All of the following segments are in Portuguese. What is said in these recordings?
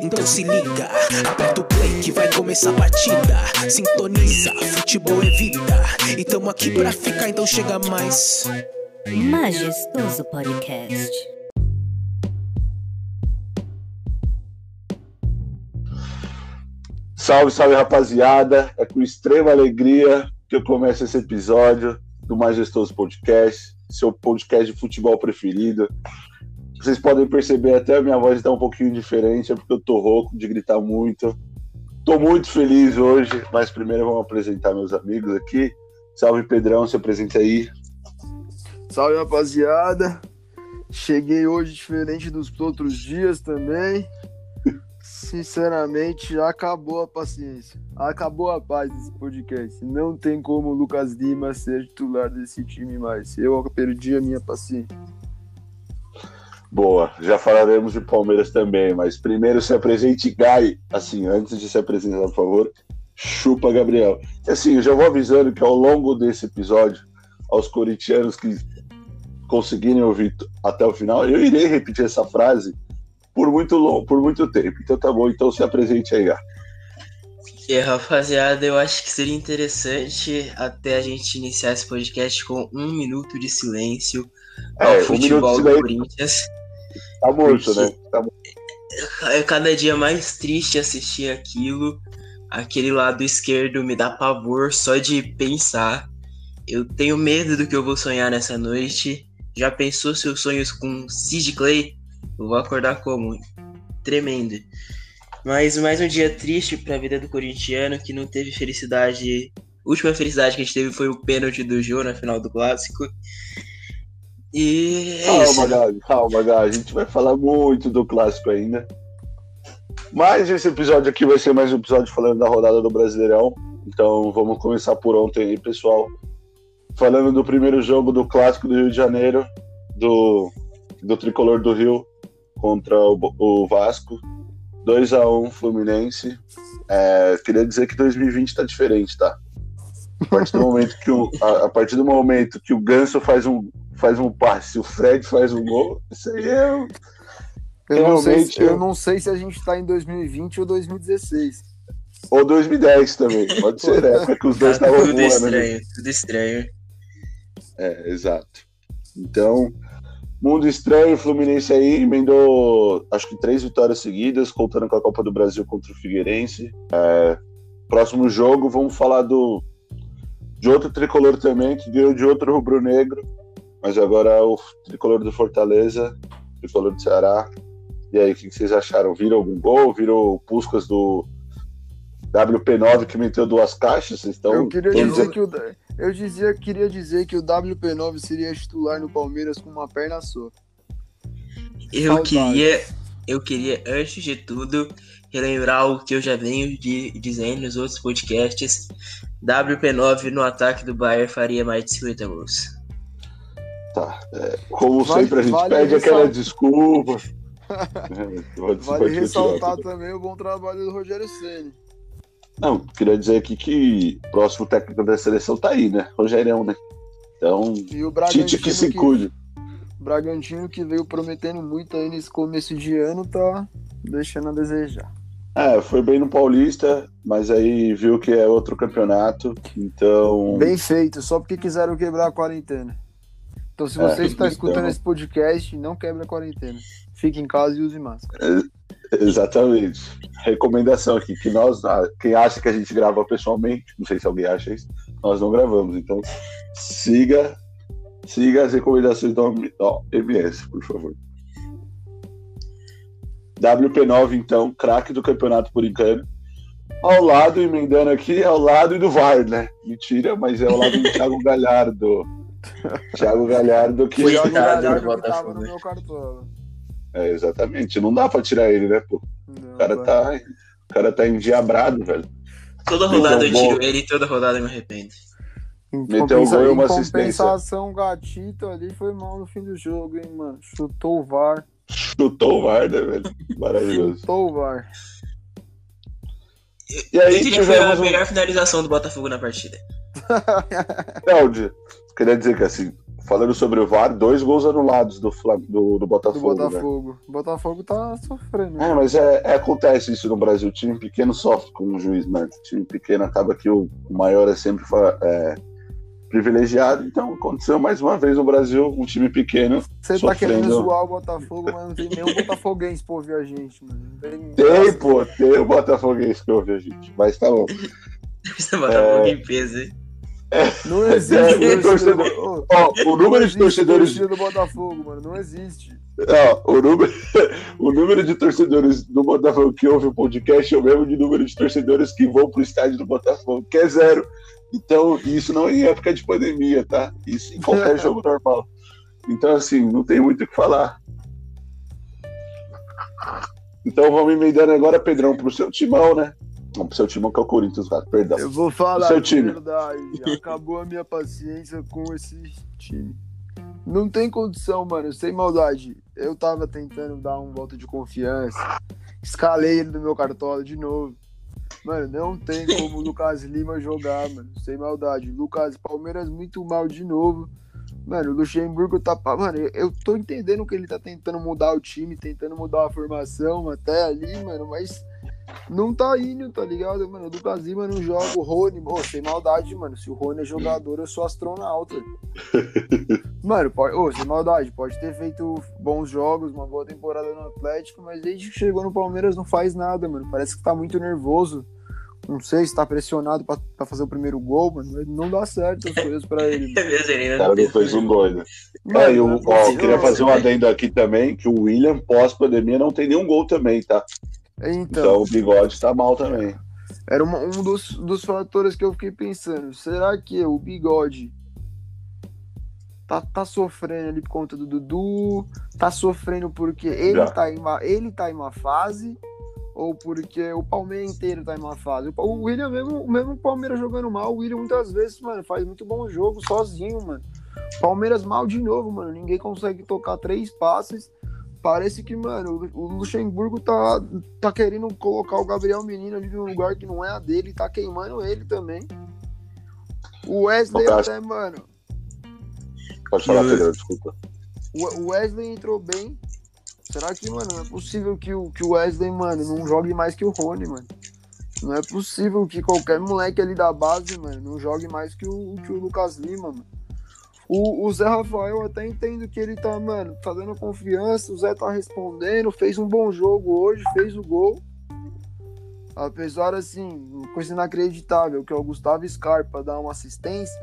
Então se liga, aperta o play que vai começar a batida. Sintoniza, futebol é vida. E tamo aqui pra ficar, então chega mais. Majestoso Podcast. Salve, salve rapaziada! É com extrema alegria que eu começo esse episódio do Majestoso Podcast, seu podcast de futebol preferido. Vocês podem perceber até a minha voz está um pouquinho diferente, é porque eu tô rouco de gritar muito. Tô muito feliz hoje, mas primeiro vamos apresentar meus amigos aqui. Salve Pedrão, se apresenta aí. Salve rapaziada! Cheguei hoje diferente dos outros dias também. Sinceramente, acabou a paciência. Acabou a paz desse podcast. Não tem como o Lucas Lima ser titular desse time mais. Eu perdi a minha paciência. Boa, já falaremos de Palmeiras também, mas primeiro se apresente Gai. Assim, antes de se apresentar, por favor, chupa Gabriel. E assim, eu já vou avisando que ao longo desse episódio, aos corintianos que conseguirem ouvir até o final, eu irei repetir essa frase por muito longo, por muito tempo. Então tá bom, então se apresente aí, Gai. E rapaziada, eu acho que seria interessante até a gente iniciar esse podcast com um minuto de silêncio ao É, um futebol de do. Corinthians. Tá morto, né? Tá morto. É cada dia mais triste assistir aquilo. Aquele lado esquerdo me dá pavor só de pensar. Eu tenho medo do que eu vou sonhar nessa noite. Já pensou seus sonhos com Sid Clay? Eu vou acordar como? Tremendo. Mas mais um dia triste pra vida do corintiano que não teve felicidade. A última felicidade que a gente teve foi o pênalti do Jô na final do clássico. E é isso. Calma, Gai, calma, Gai. A gente vai falar muito do clássico ainda. Mas esse episódio aqui vai ser mais um episódio falando da rodada do Brasileirão. Então vamos começar por ontem aí, pessoal. Falando do primeiro jogo do clássico do Rio de Janeiro, do, do tricolor do Rio contra o, o Vasco. 2 a 1 Fluminense. É, queria dizer que 2020 tá diferente, tá? A partir do momento que o, a, a partir do momento que o Ganso faz um, faz um passe, o Fred faz um gol, isso aí é. Eu, não sei, Realmente, se- eu eu- não sei se a gente tá em 2020 ou 2016. Ou 2010 também, pode ser, né? Porque os dois Tá estavam tudo voando. né? estranho, tudo estranho. É, exato. Então, mundo estranho, Fluminense aí emendou acho que três vitórias seguidas, contando com a Copa do Brasil contra o Figueirense. É, próximo jogo, vamos falar do de outro tricolor também, que ganhou de outro rubro-negro, mas agora é o tricolor do Fortaleza, tricolor do Ceará. E aí, o que vocês acharam? Viram algum gol? Viram o Puscas do WP9 que meteu duas caixas? Vocês estão. eu queria dizer dizendo- que o eu dizia, queria dizer que o WP9 seria titular no Palmeiras com uma perna só. Eu Saudades. queria, eu queria, antes de tudo, relembrar o que eu já venho de, dizendo nos outros podcasts. WP9 no ataque do Bayern faria mais de 50 gols. Tá. é, como Vale- sempre, a gente vale pede aquela desculpa. É, Vale ressaltar também o bom trabalho do Rogério Ceni. Não, queria dizer aqui que o próximo técnico da seleção tá aí, né? Rogério, né? Então, E o Tite Bragantino que se que, cuide. Bragantino que veio prometendo muito aí nesse começo de ano tá deixando a desejar. É, foi bem no Paulista, mas aí viu que é outro campeonato. Então, Bem feito, só porque quiseram quebrar a quarentena. Então, se É, você está então- escutando esse podcast, não quebre a quarentena. Fique em casa e use máscara. exatamente. Recomendação aqui, que nós, quem acha que a gente grava pessoalmente, não sei se alguém acha isso, nós não gravamos. Então, siga, siga as recomendações da OMS, por favor. WP9, então, craque do campeonato por enquanto. Ao lado, emendando aqui, ao lado do VAR, né? Mentira, mas é ao lado do Thiago Galhardo. Thiago Galhardo que. Foi Thiago do Galhardo que Botafogo. tava no meu cartola. É, exatamente. Não dá pra tirar ele, né, pô? Não, O cara vai. tá, o cara tá endiabrado, velho. Toda rodada um eu tiro ele e toda rodada eu me arrependo. Meteu um gol e uma assistência. compensação, o Gatito ali foi mal no fim do jogo, hein, mano. Chutou o VAR. Chutou o VAR, né, velho? Maravilhoso. Chutou o VAR. E aí Esse foi a tivemos um... melhor finalização do Botafogo na partida. Cláudio, queria dizer que assim, falando sobre o VAR, dois gols anulados do, Flam- do, do Do Botafogo. né? Botafogo. O Botafogo tá sofrendo. É, mas é, é- acontece isso no Brasil. O time pequeno sofre com o juiz, né? O time pequeno acaba que o, o maior é sempre é, privilegiado. Então aconteceu mais uma vez no Brasil, um time pequeno. Você tá sofrendo. querendo zoar o Botafogo, mas não tem nenhum botafoguense pra ouvir a gente, mano. Não tem... Tem, pô, tem o Botafoguense que ouve a gente. Mas tá bom. Você Botafogo em peso, hein? Não É, existe o torcida torcedor- do... Ô, Ó, o não número de torcedores. do Botafogo, mano. Não existe. Ó, o, número, o número de torcedores do Botafogo que ouve o podcast é o mesmo de número de torcedores que vão pro estádio do Botafogo, que é zero. Então, isso não em época de pandemia, tá? Isso em qualquer jogo normal. Então, assim, não tem muito o que falar. Então, vamos emendando agora, Pedrão, pro seu timão, né? Não, pro seu timão que é o Corinthians, cara, perdão. Eu vou falar Seu a time. verdade. Acabou a minha paciência com esse time. Não tem condição, mano. Sem maldade. Eu tava tentando dar um voto de confiança. Escalei ele no meu cartola de novo. Mano, não tem como o Lucas Lima jogar, mano. Sem maldade. Lucas Palmeiras muito mal de novo. Mano, o Luxemburgo tá. Mano, eu tô entendendo que ele tá tentando mudar o time, tentando mudar a formação até ali, mano, mas não tá indo, tá ligado? Mano, o Lucas Lima não joga, o Rony, ô, sem maldade, mano. Se o Rony é jogador, eu sou astronauta. mano, pode, ô, sem maldade, pode ter feito bons jogos, uma boa temporada no Atlético, mas desde que chegou no Palmeiras não faz nada, mano. Parece que tá muito nervoso. Não sei se tá pressionado pra, pra fazer o primeiro gol, mano. mas Não dá certo as coisas pra ele. Cara não fez um gol, né? Mano, É, e é ó, eu queria fazer um adendo aqui também, que o William, pós-pandemia, não tem nenhum gol também, tá? Então, Então o bigode tá mal também. Era uma- um dos, dos fatores que eu fiquei pensando. Será que o bigode tá, tá sofrendo ali por conta do Dudu? Tá sofrendo porque ele Já. tá, em uma, ele tá em uma fase? Ou porque o Palmeiras inteiro tá em uma fase? O William, mesmo, mesmo o Palmeiras jogando mal, o William muitas vezes, mano, faz muito bom jogo sozinho, mano. Palmeiras mal de novo, mano. Ninguém consegue tocar três passes. Parece que, mano, o Luxemburgo tá, tá querendo colocar o Gabriel Menino ali num lugar que não é a dele, tá queimando ele também. O Wesley caso- até, mano, Pode falar, Pedro, desculpa. o o Wesley entrou bem. Será que, mano, não é possível que o, que o Wesley, mano, não jogue mais que o Rony, mano? Não é possível que qualquer moleque ali da base, mano, não jogue mais que o, que o Lucas Lima, mano. O, o Zé Rafael eu até entendo que ele tá, mano, tá dando confiança, o Zé tá respondendo, fez um bom jogo hoje, fez o gol. Apesar, assim, uma coisa inacreditável, que é o Gustavo Scarpa dar uma assistência.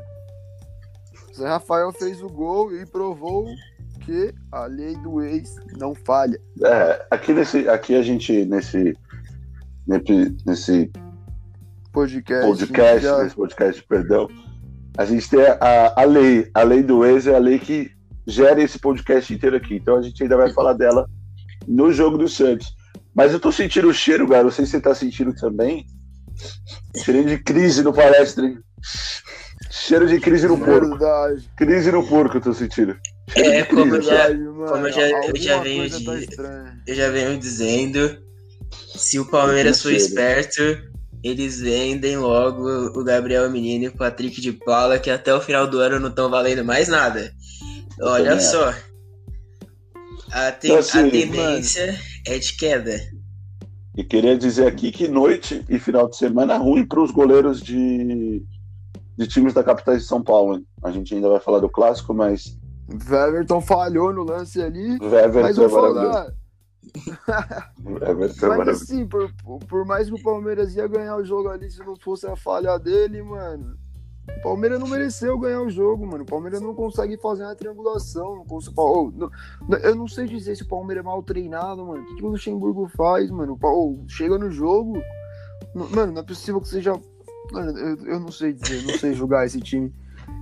O Zé Rafael fez o gol e provou que a lei do ex não falha. É, aqui, nesse, aqui a gente, nesse, nesse, nesse Podcast. podcast, já- nesse podcast, perdão, a gente tem a, a lei. A lei do ex é a lei que gera esse podcast inteiro aqui. Então a gente ainda vai falar dela no jogo do Santos. Mas eu tô sentindo o cheiro, cara. Não sei se você tá sentindo também. Cheirinho de crise no palestra, hein? Cheiro de crise no porco. Verdade. Crise no porco eu tô sentindo. Cheiro É, de como crise. já- Verdade, como eu já- eu já venho tá de- estranha. Eu já venho dizendo, se o Palmeiras for esperto, eles vendem logo o Gabriel Menino e o Patrick de Paula, que até o final do ano não estão valendo mais nada. Olha também só. A, ten- Então, assim, a tendência é de queda. E queria dizer aqui que noite e final de semana ruim para os goleiros de, de times da capital de São Paulo. hein? A gente ainda vai falar do clássico, mas O Everton falhou no lance ali. o Everton Mas é eu vou falar, Everton é mas assim, por, por- mais que o Palmeiras ia ganhar o jogo ali, se não fosse a falha dele, mano. O Palmeiras não mereceu ganhar o jogo, mano. O Palmeiras não consegue fazer uma triangulação. Não consegue, oh, não- eu não sei dizer se o Palmeiras é mal treinado, mano. O que, que o Luxemburgo faz, mano? Oh, chega no jogo. Mano, não é possível que seja. Mano, eu, eu não sei dizer, não sei julgar esse time.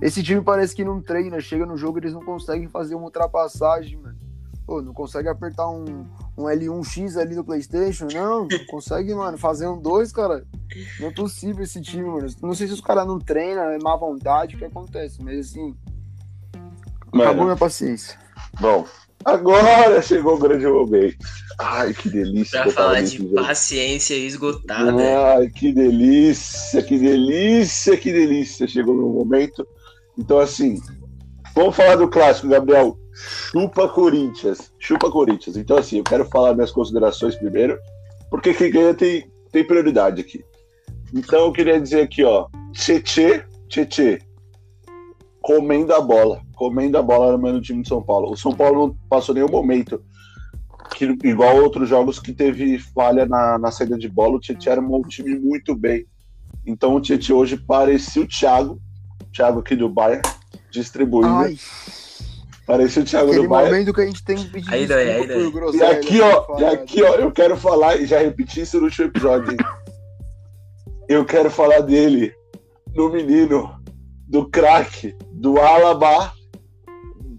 Esse time parece que não treina. Chega no jogo, eles não conseguem fazer uma ultrapassagem, mano. Pô, não consegue apertar um, um L1X ali no PlayStation, não. Não consegue, mano, fazer um 2, cara. Não é possível esse time, mano. Não sei se os caras não treinam, é má vontade, o que acontece, mas assim. Acabou Mano, minha paciência. bom, agora chegou o grande momento. Ai, que delícia. Pra falar de jogo. paciência esgotada. Ai, que delícia, que delícia, que delícia. Chegou o meu momento. Então, assim, vamos falar do clássico, Gabriel. Chupa Corinthians. Chupa Corinthians. Então, assim, eu quero falar minhas considerações primeiro, porque quem ganha tem, tem prioridade aqui. Então, eu queria dizer aqui, ó. Tietê, Tietê, comendo a bola. Comendo a bola no time de São Paulo. O São Paulo não passou nenhum momento que, igual outros jogos que teve falha na, na saída de bola, o Tietchan era um time muito bem. Então o Tietchan hoje parecia o Thiago, Thiago aqui do Bayern, distribuindo. Ai, Parecia o Thiago aquele do Bayern. momento que a gente tem que pedir Aí desculpa aí por E aqui, ó, ter e aqui, ó, eu quero falar, e já repeti isso no último episódio. hein? Eu quero falar dele, no menino, do craque, do Alaba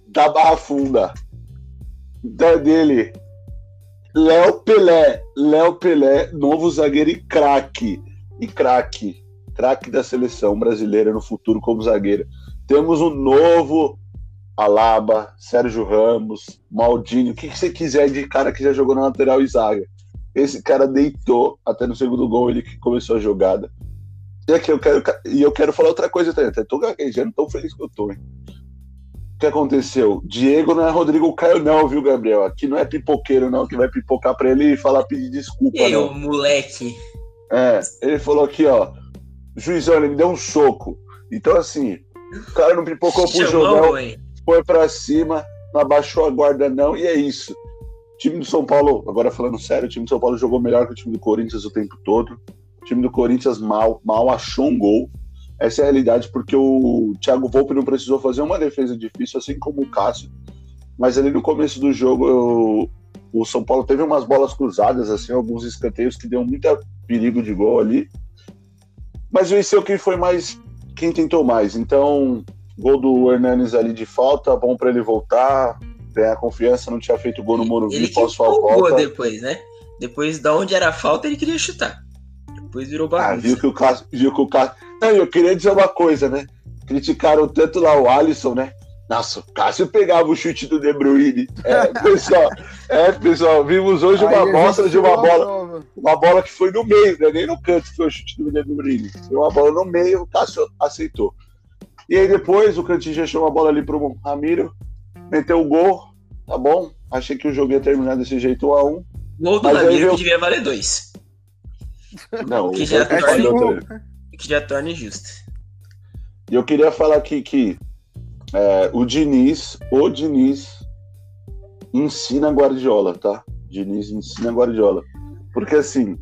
da Barra Funda. Da dele, Léo Pelé, Léo Pelé, novo zagueiro e craque. E craque, craque da seleção brasileira no futuro como zagueiro. Temos um novo Alaba, Sérgio Ramos, Maldini, o que, que você quiser de cara que já jogou na lateral e zaga. Esse cara deitou até no segundo gol, ele que começou a jogada. E aqui eu quero, e eu quero falar outra coisa também. Até tô gaguejando, tão feliz que eu tô. Hein? O que aconteceu? Diego não é Rodrigo Caio, não, viu, Gabriel? Aqui não é pipoqueiro, não, que vai pipocar pra ele e falar pedir desculpa. E aí, não. moleque? É, ele falou aqui, ó. Juizão, ele me deu um soco. Então, assim, o cara não pipocou pro jogão, foi pra cima, não abaixou a guarda, não, e é isso. O time do São Paulo, agora falando sério, o time do São Paulo jogou melhor que o time do Corinthians o tempo todo. O time do Corinthians mal, mal achou um gol. Essa é a realidade, porque o Thiago Volpe não precisou fazer uma defesa difícil, assim como o Cássio. Mas ali no começo do jogo, eu- o São Paulo teve umas bolas cruzadas, assim, alguns escanteios que deu muito perigo de gol ali. Mas venceu quem foi mais, quem tentou mais. Então, gol do Hernanes ali de falta, bom pra ele voltar, ganhar confiança, não tinha feito gol no Morumbi, Ele que depois, né? Depois, da onde era a falta, ele queria chutar. Depois virou Ah, bagunça. viu que o Cássio, viu que o Cássio. Não, eu queria dizer uma coisa, né? Criticaram tanto lá o Alisson, né? Nossa, o Cássio pegava o chute do De Bruyne. É, pessoal, é, pessoal, vimos hoje uma Aí a gente amostra de uma a bola. Uma bola que foi no meio, né? Nem no canto foi o chute do De Bruyne. Foi uma bola no meio, o Cássio aceitou. E aí depois o Cantinho achou uma bola ali pro Ramiro, meteu o gol, tá bom? Achei que o jogo ia terminar desse jeito 1 a 1 Gol do Mas Ramiro eu- que devia valer dois. Não, Que o já também. Que já torna injusto. E eu queria falar aqui que é, o Diniz, o Diniz ensina Guardiola, tá? Diniz ensina Guardiola. Porque assim,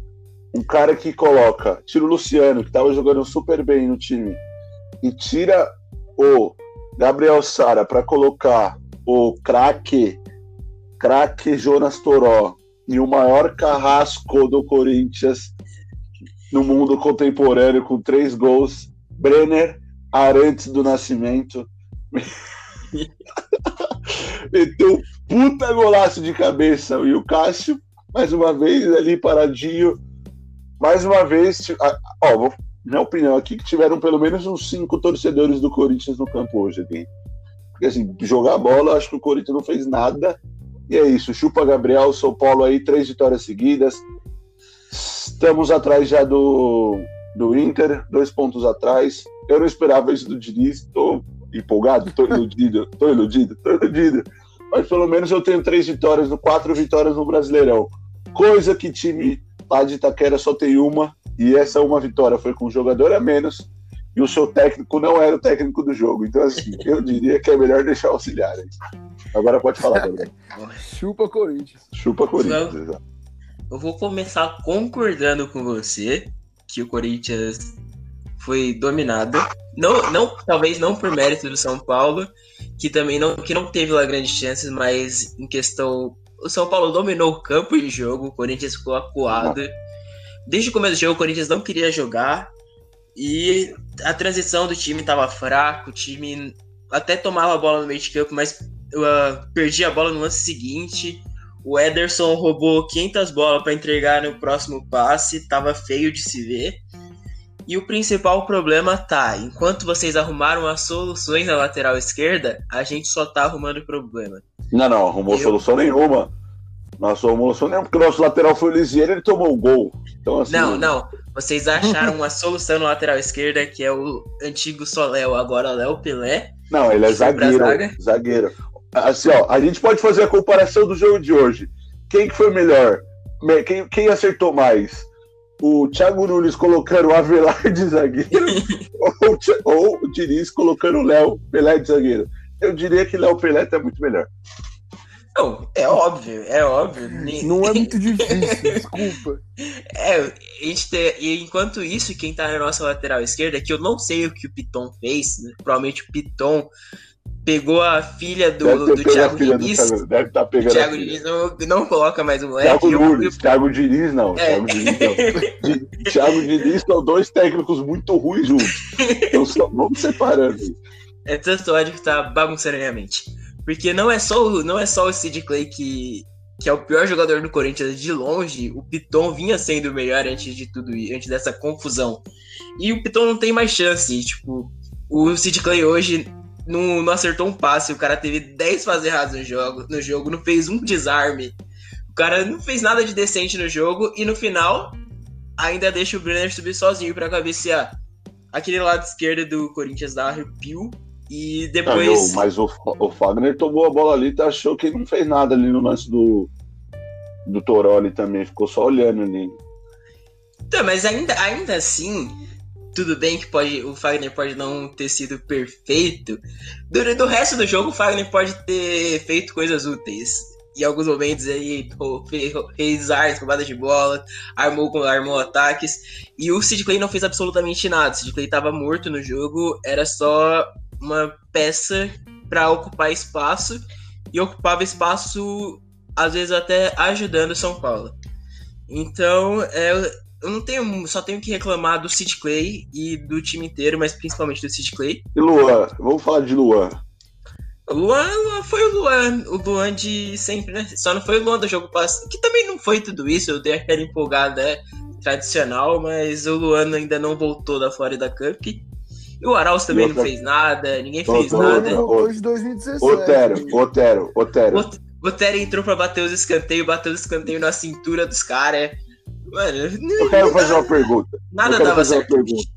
um cara que coloca, tira o Luciano, que tava jogando super bem no time, e tira o Gabriel Sara para colocar o craque, craque Jonas Toró e o maior carrasco do Corinthians no mundo contemporâneo com três gols, Brenner, Arantes do Nascimento. Meteu um puta golaço de cabeça. E o Cássio, mais uma vez, ali paradinho. Mais uma vez, ó, minha opinião aqui, que tiveram pelo menos uns cinco torcedores do Corinthians no campo hoje aqui. Porque assim, jogar bola, acho que o Corinthians não fez nada. E é isso, chupa Gabriel, São Paulo aí, três vitórias seguidas. Estamos atrás já do, do Inter, dois pontos atrás. Eu não esperava isso do Diniz, tô empolgado, tô iludido, tô iludido, tô iludido. Mas pelo menos eu tenho três vitórias, no quatro vitórias no Brasileirão. Coisa que time lá de Itaquera só tem uma, e essa uma vitória foi com um jogador a menos, e o seu técnico não era o técnico do jogo. Então, assim, eu diria que é melhor deixar auxiliar aí. Agora pode falar, Gabriel. Chupa Corinthians. Chupa Corinthians. exato. Eu vou começar concordando com você que o Corinthians foi dominado. Não, não, talvez não por mérito do São Paulo, que também não, que não teve lá grandes chances, mas em questão. O São Paulo dominou o campo de jogo, o Corinthians ficou acuado. Desde o começo do jogo, o Corinthians não queria jogar. E a transição do time estava fraca, o time até tomava a bola no meio de campo, mas uh, perdia a bola no lance seguinte. O Ederson roubou 500 bolas para entregar no próximo passe, tava feio de se ver. E o principal problema tá, enquanto vocês arrumaram as soluções na lateral esquerda, a gente só tá arrumando problema. Não, não, arrumou Eu- solução nenhuma. Não arrumou solução nenhuma, porque o nosso lateral foi o Lisieiro ele tomou o gol. Então, assim, Não, não. Vocês acharam uma solução na lateral esquerda, que é o antigo Soléu, agora Léo Pelé. Não, ele é zagueiro. Zagueiro. Assim, ó, a gente pode fazer a comparação do jogo de hoje. Quem que foi melhor? Me- Quem, quem acertou mais? O Thiago Nunes colocando o Avelar de zagueiro ou, ou o Diniz colocando o Léo Pelé de zagueiro? Eu diria que Léo Pelé tá muito melhor. Não, é óbvio, é óbvio. Não é muito difícil, desculpa. É, a gente tem, e enquanto isso, quem tá na nossa lateral esquerda, que eu não sei o que o Piton fez, né? provavelmente o Piton pegou a filha do, Deve do Thiago filha do Diniz. Thiago. Deve estar O pegando Thiago a filha. Diniz não, não coloca mais o moleque. Thiago Nunes, Thiago Diniz não. É. Thiago Diniz não. Thiago Diniz são dois técnicos muito ruins juntos. Então só vamos separando. É tanto ódio que tá bagunçando minha mente. Porque não é só o, não é só o Sid Clay que, que é o pior jogador do Corinthians de longe. O Piton vinha sendo o melhor antes de tudo antes dessa confusão. E o Piton não tem mais chance. Tipo, o Sid Clay hoje não, não acertou um passe. O cara teve 10 fases erradas no jogo, no jogo, não fez um desarme. O cara não fez nada de decente no jogo. E no final, ainda deixa o Brenner subir sozinho pra cabecear. Aquele lado esquerdo do Corinthians dá arrepio. E Não, depois. mas o, o Fagner tomou a bola ali e achou que não fez nada ali no lance do, do Toroli também. Ficou só olhando ali. Tá, mas ainda, ainda assim, tudo bem que pode, o Fagner pode não ter sido perfeito. Do, do resto do jogo, o Fagner pode ter feito coisas úteis. Em alguns momentos aí, fez armas, roubadas de bola, armou, armou ataques. E o Sid Clay não fez absolutamente nada. O Sid Clay tava morto no jogo, era só uma peça para ocupar espaço. E ocupava espaço, às vezes até ajudando o São Paulo. Então, é, eu não tenho, só tenho que reclamar do Sid Clay e do time inteiro, mas principalmente do Sid Clay. E Luan, vamos falar de Luan. Luan, Luan foi o Luan, o Luan de sempre, né? Só não foi o Luan do jogo passado, que também não foi tudo isso, eu dei aquela empolgada é, tradicional, mas o Luan ainda não voltou da Florida Cup. E o Arauz também outra- não fez nada, ninguém Outra- fez nada. outra- não, hoje 2017. Otero, Otero, Otero. O Terry entrou pra bater os escanteios, bateu os escanteios na cintura dos caras. Mano, Eu quero fazer uma pergunta. nada eu quero dava fazer uma certo. pergunta.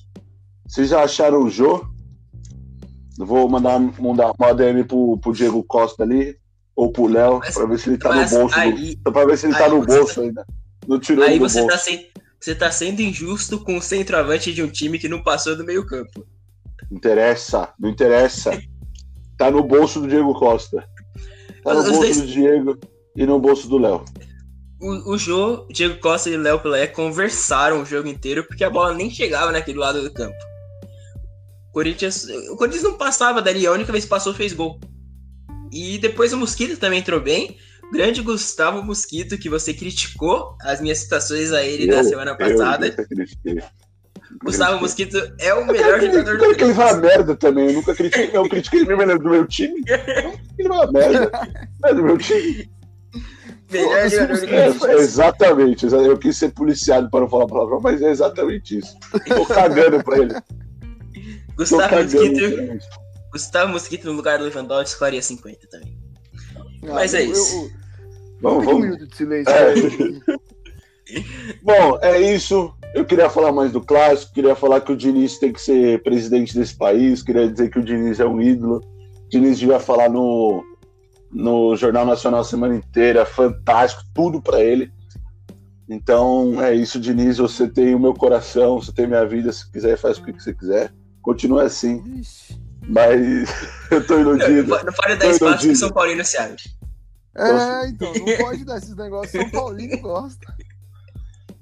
Vocês já acharam o Jô? Vou mandar, mandar uma DM pro, pro Diego Costa ali, ou pro Léo, Mas- pra ver se ele tá no bolso. do- aí, pra ver se ele tá no bolso ainda. Não tirou aí você bolso. tá, sem, você tá sendo injusto com o centroavante de um time que não passou do meio campo. Não interessa, não interessa. Tá no bolso do Diego Costa. Tá no bolso dois- do Diego e no bolso do Léo. O, o Jô, Diego Costa e Léo Pelé conversaram o jogo inteiro porque a bola nem chegava naquele lado do campo. O Corinthians, o Corinthians não passava dali, a única vez que passou fez gol. E depois o Mosquito também entrou bem. O grande Gustavo Mosquito, que você criticou as minhas citações a ele Eu- semana Eu passada. nunca critiquei. Gustavo. Mosquito é o Eu melhor quero jogador que- do eu quero que ele vá a merda também. Eu nunca critiquei. Eu critiquei ele mesmo do meu time. Ele vai a merda. Não é do meu time. Melhor jogador do É, Corinthians. exatamente. Eu quis ser policiado para não falar palavrão, mas é exatamente isso. Tô cagando pra ele. Gustavo cagando Mosquito. Gustavo Mosquito no lugar do Lewandowski faria 50 também. Ah, Mas é eu- isso. eu- eu- Vamos, um vamos. minuto de silêncio. É. aí. Bom, é isso. Eu queria falar mais do clássico, queria falar que o Diniz tem que ser presidente desse país, queria dizer que o Diniz é um ídolo. O Diniz devia falar no, no Jornal Nacional a semana inteira, fantástico, tudo pra ele. Então é isso, Diniz. Você tem o meu coração, você tem minha vida. Se quiser, faz o que você quiser. Continua assim, Ixi. mas eu tô iludido. Não, não pode dar espaço que iludido. São Paulino se abre. É, então, não pode dar esses negócios. São Paulino gosta.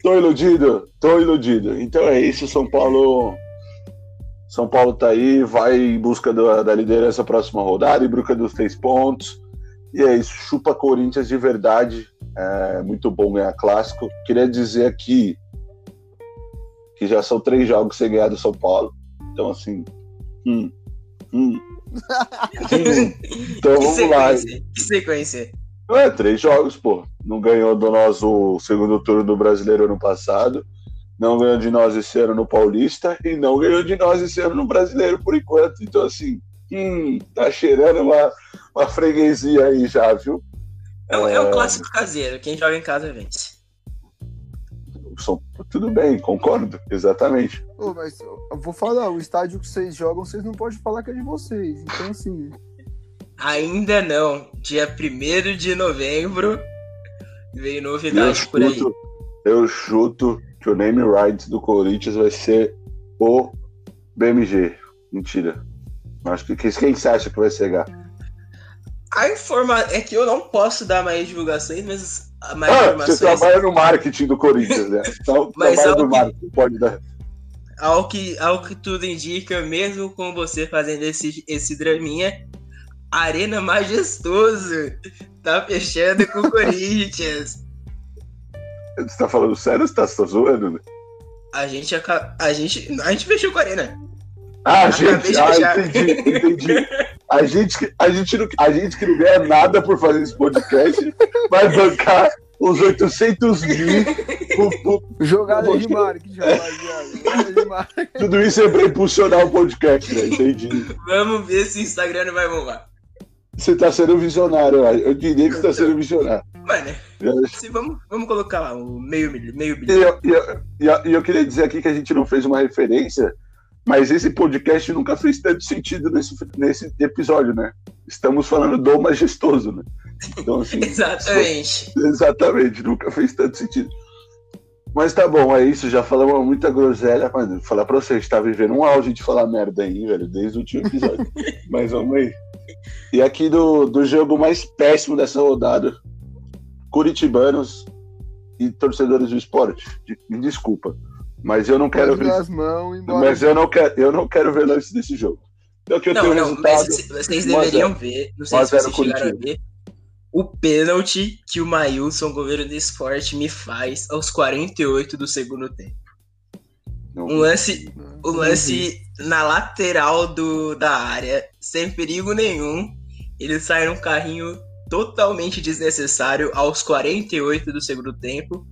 Tô iludido, tô iludido. Então é isso, São Paulo. São Paulo tá aí, vai em busca da, da liderança próxima rodada, em busca dos três pontos. E é isso, chupa Corinthians de verdade. É muito bom ganhar clássico. Queria dizer aqui que já são três jogos sem ganhar do São Paulo. Então, assim. hum, hum. Então Que vamos lá. que sequência. É, três jogos, pô. Não ganhou do nós o segundo turno do brasileiro ano passado. Não ganhou de nós esse ano no Paulista. E não ganhou de nós esse ano no brasileiro por enquanto. Então, assim, hum, tá cheirando uma, uma freguesia aí já, viu? É, o- é o clássico caseiro, quem joga em casa vence. Tudo bem, concordo, exatamente. Ô, mas eu vou falar, o estádio que vocês jogam, vocês não podem falar que é de vocês. Então, assim, Ainda não. Dia 1 de novembro vem Eu novidade por aí. chuto, eu chuto que o name rights do Corinthians vai ser o BMG. Mentira. Acho que quem quem você acha que vai chegar? A informa... É que eu não posso dar mais divulgações, mas mais Ah, você informações. trabalha no marketing do Corinthians, né? Então, Mas trabalha no que- marketing, pode dar. Ao que, ao que tudo indica, mesmo com você fazendo esse, esse draminha, Arena Majestoso tá fechando com o Corinthians. Você tá falando sério ou você tá zoando? né? A gente, aca- a gente, a gente fechou com a Arena. Ah, Acabei gente, ah, entendi, entendi. A gente, que- a, gente não, a gente que não ganha nada por fazer esse podcast vai bancar os 800 mil. por- por- jogada de marketing, tudo isso é pra impulsionar o podcast, né? Entendi. Vamos ver se o Instagram não vai bombar. Você tá sendo visionário, eu eu diria que você tá sendo visionário. Mano, Eu- se vamos, vamos colocar lá o meio, milho- meio E bilhão. eu, e eu- eu- e eu queria dizer aqui que a gente não fez uma referência, mas esse podcast nunca fez tanto sentido nesse, nesse episódio, né? Estamos falando do majestoso, né? Então, assim, Exatamente. exatamente, nunca fez tanto sentido. Mas tá bom, é isso, já falamos muita groselha, mano. Falar pra você, a gente tá vivendo um auge de falar merda aí, velho, desde o último episódio. Mas vamos aí. E aqui do, do jogo mais péssimo dessa rodada, Curitibanos e torcedores do esporte. Me desculpa. Mas eu não quero ver. mãos. Mas eu não quero, eu não quero ver lance desse jogo. Então que eu Não, tenho não, resultado. mas vocês 1 a 0. deveriam ver, não sei 1 a se 0 vocês chegaram a ver, o pênalti que o Maílson, goleiro do esporte, me faz aos 48 do segundo tempo. Não, Um lance, um lance na lateral do, da área, sem perigo nenhum. Ele sai num carrinho totalmente desnecessário aos 48 do segundo tempo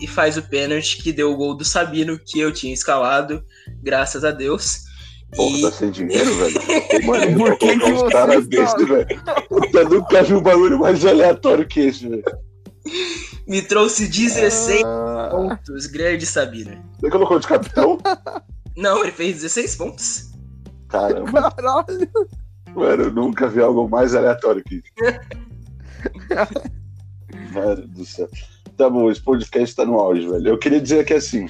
e faz o pênalti que deu o gol do Sabino, que eu tinha escalado, graças a Deus. Porra, E tá sem dinheiro, velho. Tem Mano, por pra que colocar que uns você caras desses, velho. Puta, nunca vi um bagulho mais aleatório que esse, velho. me trouxe 16 Ah, pontos, grande Sabino. Você colocou de capitão? Não, ele fez 16 pontos. Caramba, caralho. mano, eu nunca vi algo mais aleatório que isso. Mano do céu. Tá bom, esse podcast tá no auge, velho. Eu queria dizer que assim,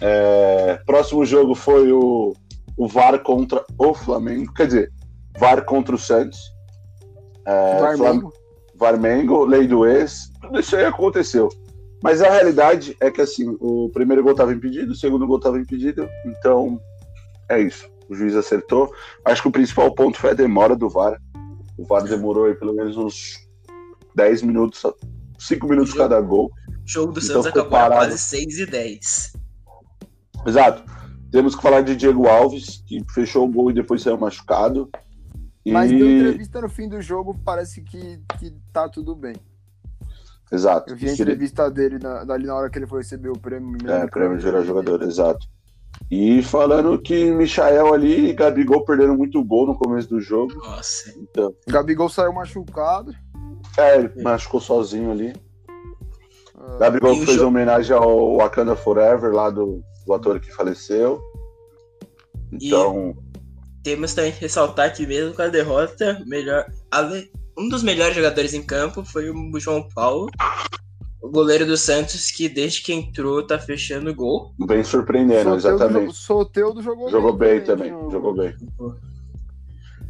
é, próximo jogo foi o, o VAR contra o Flamengo. Quer dizer, VAR contra o Santos. É, Flamengo. Varmengo, lei do ex, tudo isso aí aconteceu. Mas a realidade é que assim, o primeiro gol estava impedido, o segundo gol estava impedido, então é isso. O juiz acertou. Acho que o principal ponto foi a demora do VAR. O VAR demorou aí pelo menos uns 10 minutos, 5 minutos Jogo. cada gol. O jogo do Então Santos acabou parado. quase 6 e 10. Exato. Temos que falar de Diego Alves, que fechou o gol e depois saiu machucado. E... Mas deu entrevista no fim do jogo, parece que, que tá tudo bem. Exato. Eu vi a entrevista dele na, ali na hora que ele foi receber o prêmio. É, prêmio de melhor jogador, exato. E falando que Michael ali e Gabigol perderam muito gol no começo do jogo. Nossa. Então, Gabigol saiu machucado. É, ele machucou sozinho ali. Ah, Gabigol E o fez jo- homenagem ao Wakanda Forever, lá do, do ator que faleceu. Então, Temos também que ressaltar que mesmo com a derrota, melhor, um dos melhores jogadores em campo foi o João Paulo, o goleiro do Santos, que desde que entrou tá fechando o gol. bem surpreendendo, Soteudo jogou- exatamente. Soteudo jogou, Jogou bem também, novo. jogou bem.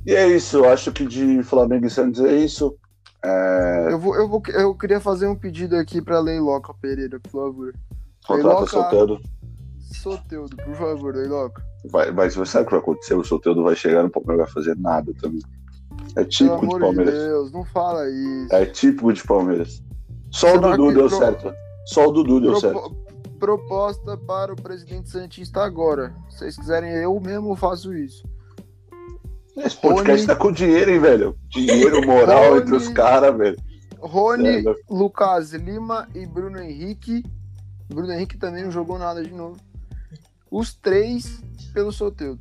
E é isso, acho que de Flamengo e Santos é isso. É, Eu, vou, eu, vou, eu queria fazer um pedido aqui pra Leiloca Pereira, por favor. contrata Leiloca- Soteldo. Soteudo, por favor, Leiloca. Vai, mas você sabe o que vai acontecer? O Soteldo vai chegar no Palmeiras vai fazer nada também. É típico de amor de Palmeiras. Deus, não fala isso. É típico de Palmeiras. Só o Será Dudu que deu pro- certo. Só o Dudu deu Propo- certo. Proposta para o presidente Santista agora. Se vocês quiserem, eu mesmo faço isso. Esse podcast Rony- tá com dinheiro, hein, velho? Dinheiro, moral Rony- entre os caras, velho. Rony, É? Lucas Lima e Bruno Henrique. Bruno Henrique também não jogou nada de novo. Os três pelo Soteudo.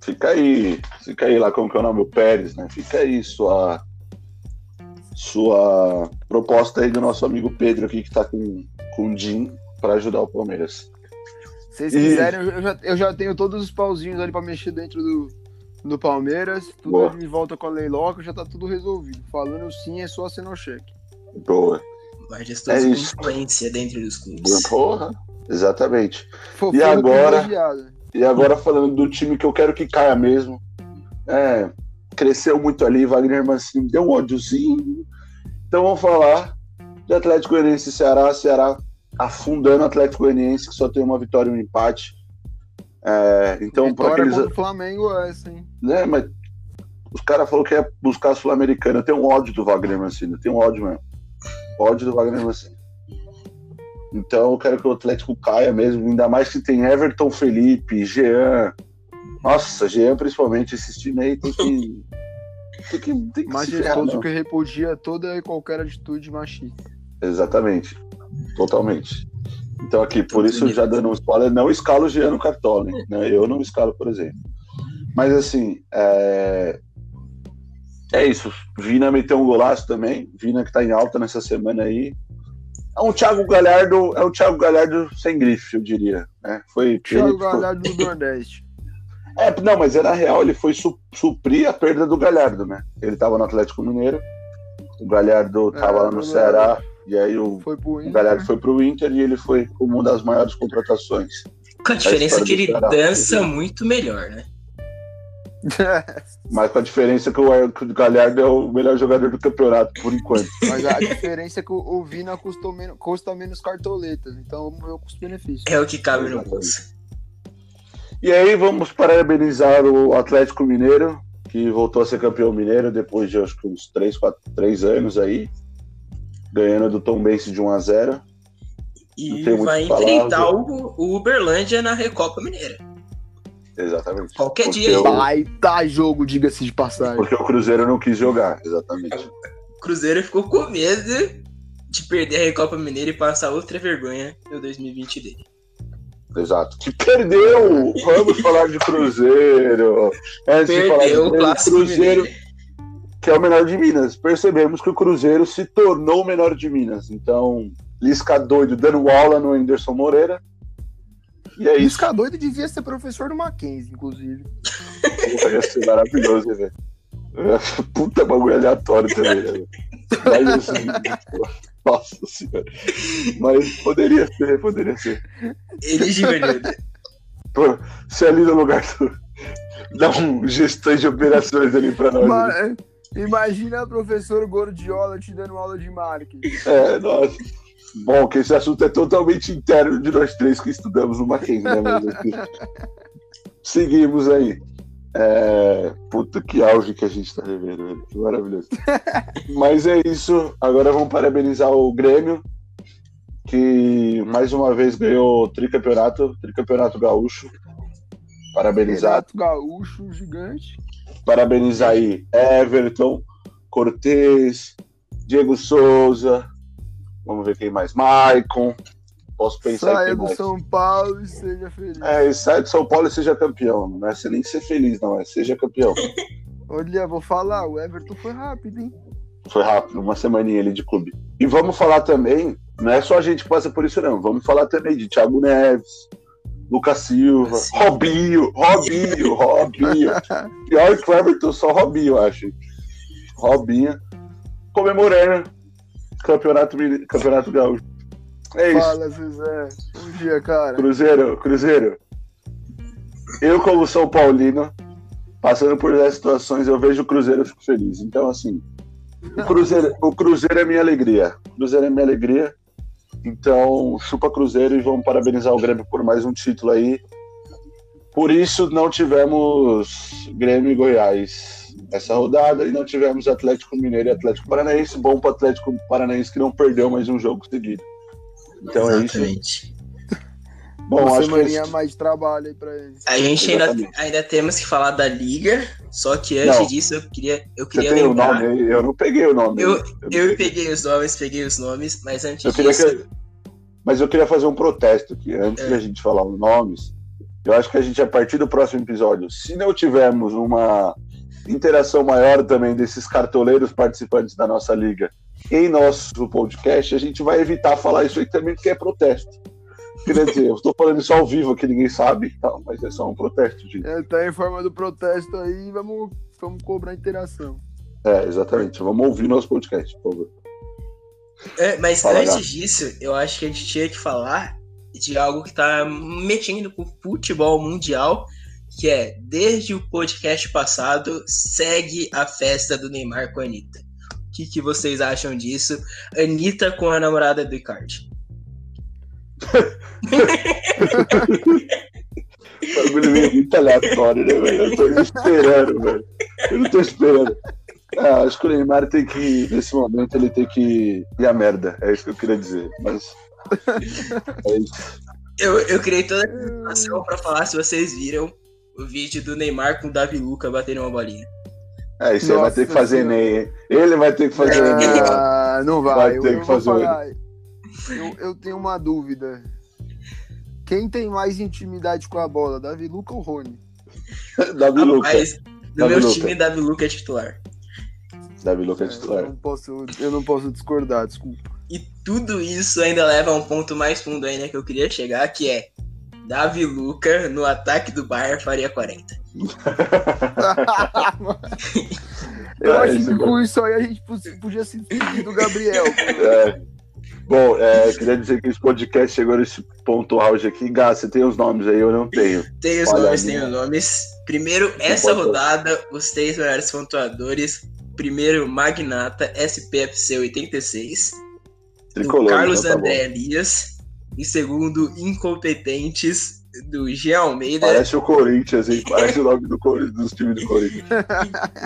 Fica aí. Fica aí lá, como que é o nome? O Pérez, né? Fica aí sua. Sua proposta aí do nosso amigo Pedro aqui, que tá com com o Jim para ajudar o Palmeiras. Se vocês E- quiserem, eu já, eu já tenho todos os pauzinhos ali pra mexer dentro do, do Palmeiras. Tudo Boa. ali de volta com a Leiloca, já tá tudo resolvido. Falando sim, é só assinar o cheque. Boa. Majestoso É com isso. influência dentro dos clubes. Porra, exatamente. Fofinho agora? E agora falando do time que eu quero que caia mesmo. É, cresceu muito ali, Wagner Mancini deu um ódiozinho. Então vamos falar de Atlético Goianiense e Ceará. Ceará afundando o Atlético Goianiense, que só tem uma vitória e um empate. É, então, para aqueles. o Flamengo é essa, hein? Né, mas os caras falaram que ia buscar a Sul-Americana. Eu tenho um ódio do Wagner Mancini, eu tenho um ódio mesmo. Ódio do Wagner Mancini. Então eu quero que o Atlético caia mesmo, ainda mais que tem Everton Felipe, Jean. Nossa, Jean principalmente, esses times aí tem que. Tem que, tem que ferrar, Majestoso não. que repudia toda e qualquer atitude machista. Exatamente. Totalmente. Então aqui, por isso já dando um spoiler, não escalo o Jean no Cartola, né? Eu não escalo, por exemplo. Mas assim, é... é isso. Vina meteu um golaço também. Vina que tá em alta nessa semana aí. É um Thiago Galhardo, é um Thiago Galhardo sem grife, eu diria. Né? Foi Thiago Galhardo do Nordeste. É, não, mas era real, ele foi su- suprir a perda do Galhardo, né? Ele tava no Atlético Mineiro, o Galhardo tava É, lá no Ceará, e aí o, Foi pro o Inter. Galhardo foi pro Inter e ele foi como uma das maiores contratações. Com a diferença história que ele Ceará. dança muito melhor, né? Mas com a diferença que o, que o Galhardo é o melhor jogador do campeonato, por enquanto. Mas a diferença é que o- o Vina custou menos, custa menos cartoletas. Então vamos ver o custo-benefício. É o que cabe no bolso. E aí vamos parabenizar o Atlético Mineiro, que voltou a ser campeão mineiro depois de acho que uns 3, 4, 3 anos aí, ganhando do Tom Bense de 1 a 0 Não E vai que falar, enfrentar o, o Uberlândia na Recopa Mineira. Exatamente. Qualquer Porque dia aí. o- Baita jogo, diga-se de passagem. Porque o Cruzeiro não quis jogar, exatamente. O Cruzeiro ficou com medo de perder a Recopa Mineira e passar outra vergonha no 2020 dele. Exato. Que perdeu! Vamos falar de Cruzeiro. Antes de falar de Perdeu o Cruzeiro, clássico Cruzeiro, mineiro. Que é o menor de Minas. Percebemos que o Cruzeiro se tornou o menor de Minas. Então, Lisca doido dando aula no Anderson Moreira. E é isso. Isca doido devia ser professor do Mackenzie, inclusive. Porra, ia ser maravilhoso, né, velho? Puta bagulho aleatório também, né, velho? Mas assim, nossa senhora. Mas poderia ser, poderia ser. Ele Givanildo. Pô, se ali no lugar do. Dá um gestão de operações ali pra nós. né? Ma- Imagina a professor Gordiola te dando aula de marketing. É, nossa. Bom, que esse assunto é totalmente interno de nós três que estudamos no Mackenzie, né? Seguimos aí. É, Puta que auge que a gente tá vivendo, velho. Que maravilhoso. Mas é isso. Agora vamos parabenizar o Grêmio, que mais uma vez ganhou o tricampeonato, tricampeonato gaúcho. Parabenizar. Renato Gaúcho, gigante. Parabenizar aí Everton, Cortez, Diego Souza. Vamos ver quem mais. Maicon. Posso pensar em Saia do mais. São Paulo e seja feliz. É, e sai de São Paulo e seja campeão. Não é nem ser feliz, não. É seja campeão. Olha, vou falar, o Everton foi rápido, hein? Foi rápido, uma semaninha ali de clube. E vamos falar também, não é só a gente que passa por isso, não. Vamos falar também de Thiago Neves, Lucas Silva, Sim. Robinho, Robinho, Robinho. Pior que o Everton, só Robinho, eu acho. Robinho comemorando campeonato, campeonato Gaúcho. É isso. Fala, Zezé. Bom dia, cara. Cruzeiro, Cruzeiro. Eu, como São Paulino, passando por essas situações, eu vejo o Cruzeiro e fico feliz. Então, assim, o Cruzeiro, o Cruzeiro é minha alegria. O Cruzeiro é minha alegria. Então, chupa Cruzeiro e vamos parabenizar o Grêmio por mais um título aí. Por isso, não tivemos Grêmio e Goiás nessa rodada e não tivemos Atlético Mineiro e Atlético Paranaense. Bom para Atlético Paranaense que não perdeu mais um jogo seguido. Então é isso. Bom, Uma acho que semaninha esse- mais de trabalho aí pra eles. A gente ainda, Exatamente. ainda temos que falar da Liga, só que antes Não. disso eu queria, eu Você queria tem o lembrar. nome aí? Eu não peguei o nome. Eu- não Eu peguei. peguei os nomes, peguei os nomes, mas antes Eu disso. que- Mas eu queria fazer um protesto aqui, antes É. de a gente falar os nomes. Eu acho que a gente, a partir do próximo episódio, se não tivermos uma interação maior também desses cartoleiros participantes da nossa liga em nosso podcast, a gente vai evitar falar isso aí também, porque é protesto. Quer dizer, eu estou falando isso ao vivo que ninguém sabe, tá, mas é só um protesto, gente. É, tá em forma do protesto aí, vamos, vamos cobrar interação. É, exatamente. Vamos ouvir nosso podcast, por favor. É, mas Fala, antes Gato. disso, eu acho que a gente tinha que falar de algo que tá mexendo com o futebol mundial, que é, desde o podcast passado, segue a festa do Neymar com a Anitta. O que, que vocês acham disso? Anitta com a namorada do Icardi. O bagulho meio muito aleatório, né, velho? Eu tô esperando, velho. Eu não tô esperando. Ah, acho que o Neymar tem que, nesse momento, ele tem que ir a merda. É isso que eu queria dizer. Mas. É isso. Eu, eu criei toda a situação pra falar se vocês viram o vídeo do Neymar com o Davi Luca batendo uma bolinha. É, isso aí vai ter que fazer hein? Ele vai ter que fazer. Ah, não vai. Vai ter eu que fazer. Eu, eu tenho uma dúvida. Quem tem mais intimidade com a bola, Davi Luca ou Rony? Davi Luca. Rapaz, no Davi meu Luca. time, Davi Luca é titular. Davi Luca é Eu titular. não posso, eu não posso discordar, desculpa. E tudo isso ainda leva a um ponto mais fundo ainda que eu queria chegar, que é Davi Luca no ataque do Bayern faria 40. eu É, acho que com isso aí a gente podia- podia se despedir do Gabriel. É. Bom, é, queria dizer que esse podcast chegou nesse ponto auge aqui. Gá, você tem os nomes aí? Eu não tenho. Tem os Olha nomes, tem os nomes. Primeiro, essa rodada, os três melhores pontuadores. Primeiro, Magnata SPFC 86. do Tricolor. Carlos então tá bom. André Elias. Em segundo, Incompetentes, do G Almeida. Parece o Corinthians, hein? Parece o nome do dos times do Corinthians.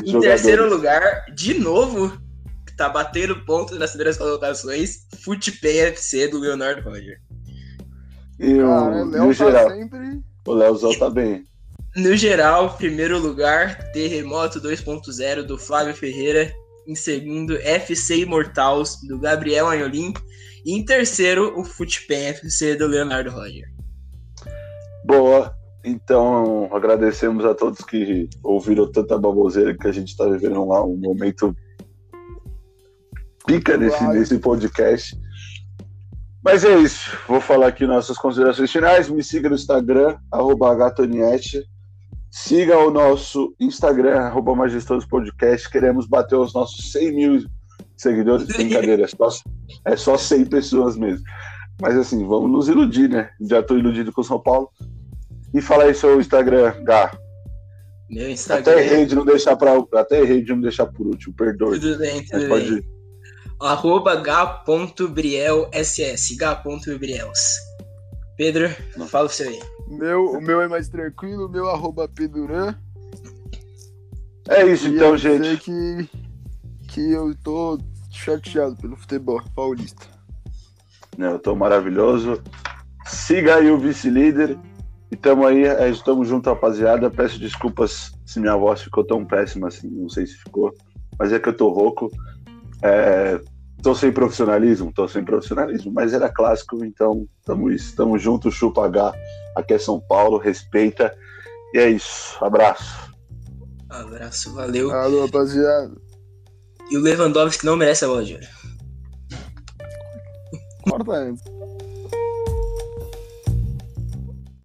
Em terceiro lugar, de novo, tá batendo ponto nas primeiras colocações, Fute PFC do Leonardo Roger. E o, Cara, o Léo geral. tá sempre. O Leozão tá bem. No geral, primeiro lugar, Terremoto 2.0 do Flávio Ferreira. Em segundo, FC Imortals do Gabriel Anholim. E em terceiro, o Fute PFC do Leonardo Roger. Boa. Então, agradecemos a todos que ouviram tanta baboseira que a gente tá vivendo lá, um momento pica nesse, nesse podcast. Mas é isso. Vou falar aqui nossas considerações finais. Me siga no Instagram, arroba gatoniette. Siga o nosso Instagram, arroba Majestoso Podcast. Queremos bater os nossos 100 mil seguidores. Brincadeira, é só, é só 100 pessoas mesmo. Mas assim, vamos nos iludir, né? Já tô iludido com São Paulo. E fala aí seu Instagram, Gá. Meu Instagram. Até errei de não deixar para até errei de não deixar por último, perdoe. Tudo bem, Mas tudo pode bem. ir. Arroba G.brielss. G.briels. Pedro, fala o seu aí. Meu, o meu é mais tranquilo, o meu arroba Peduran. É isso então, gente. Que, que eu tô chateado pelo futebol paulista. Né, Eu tô maravilhoso. Siga aí o vice-líder. E tamo aí, é, estamos junto, rapaziada. Peço desculpas se minha voz ficou tão péssima assim, não sei se ficou. Mas é que eu tô rouco. É, tô sem profissionalismo, tô sem profissionalismo, mas era clássico, então tamo tamo junto, chupa H. Aqui é São Paulo, respeita. E é isso. Abraço. Abraço, valeu. Alô, rapaziada. E o Lewandowski não merece a bola de ouro. Corta antes.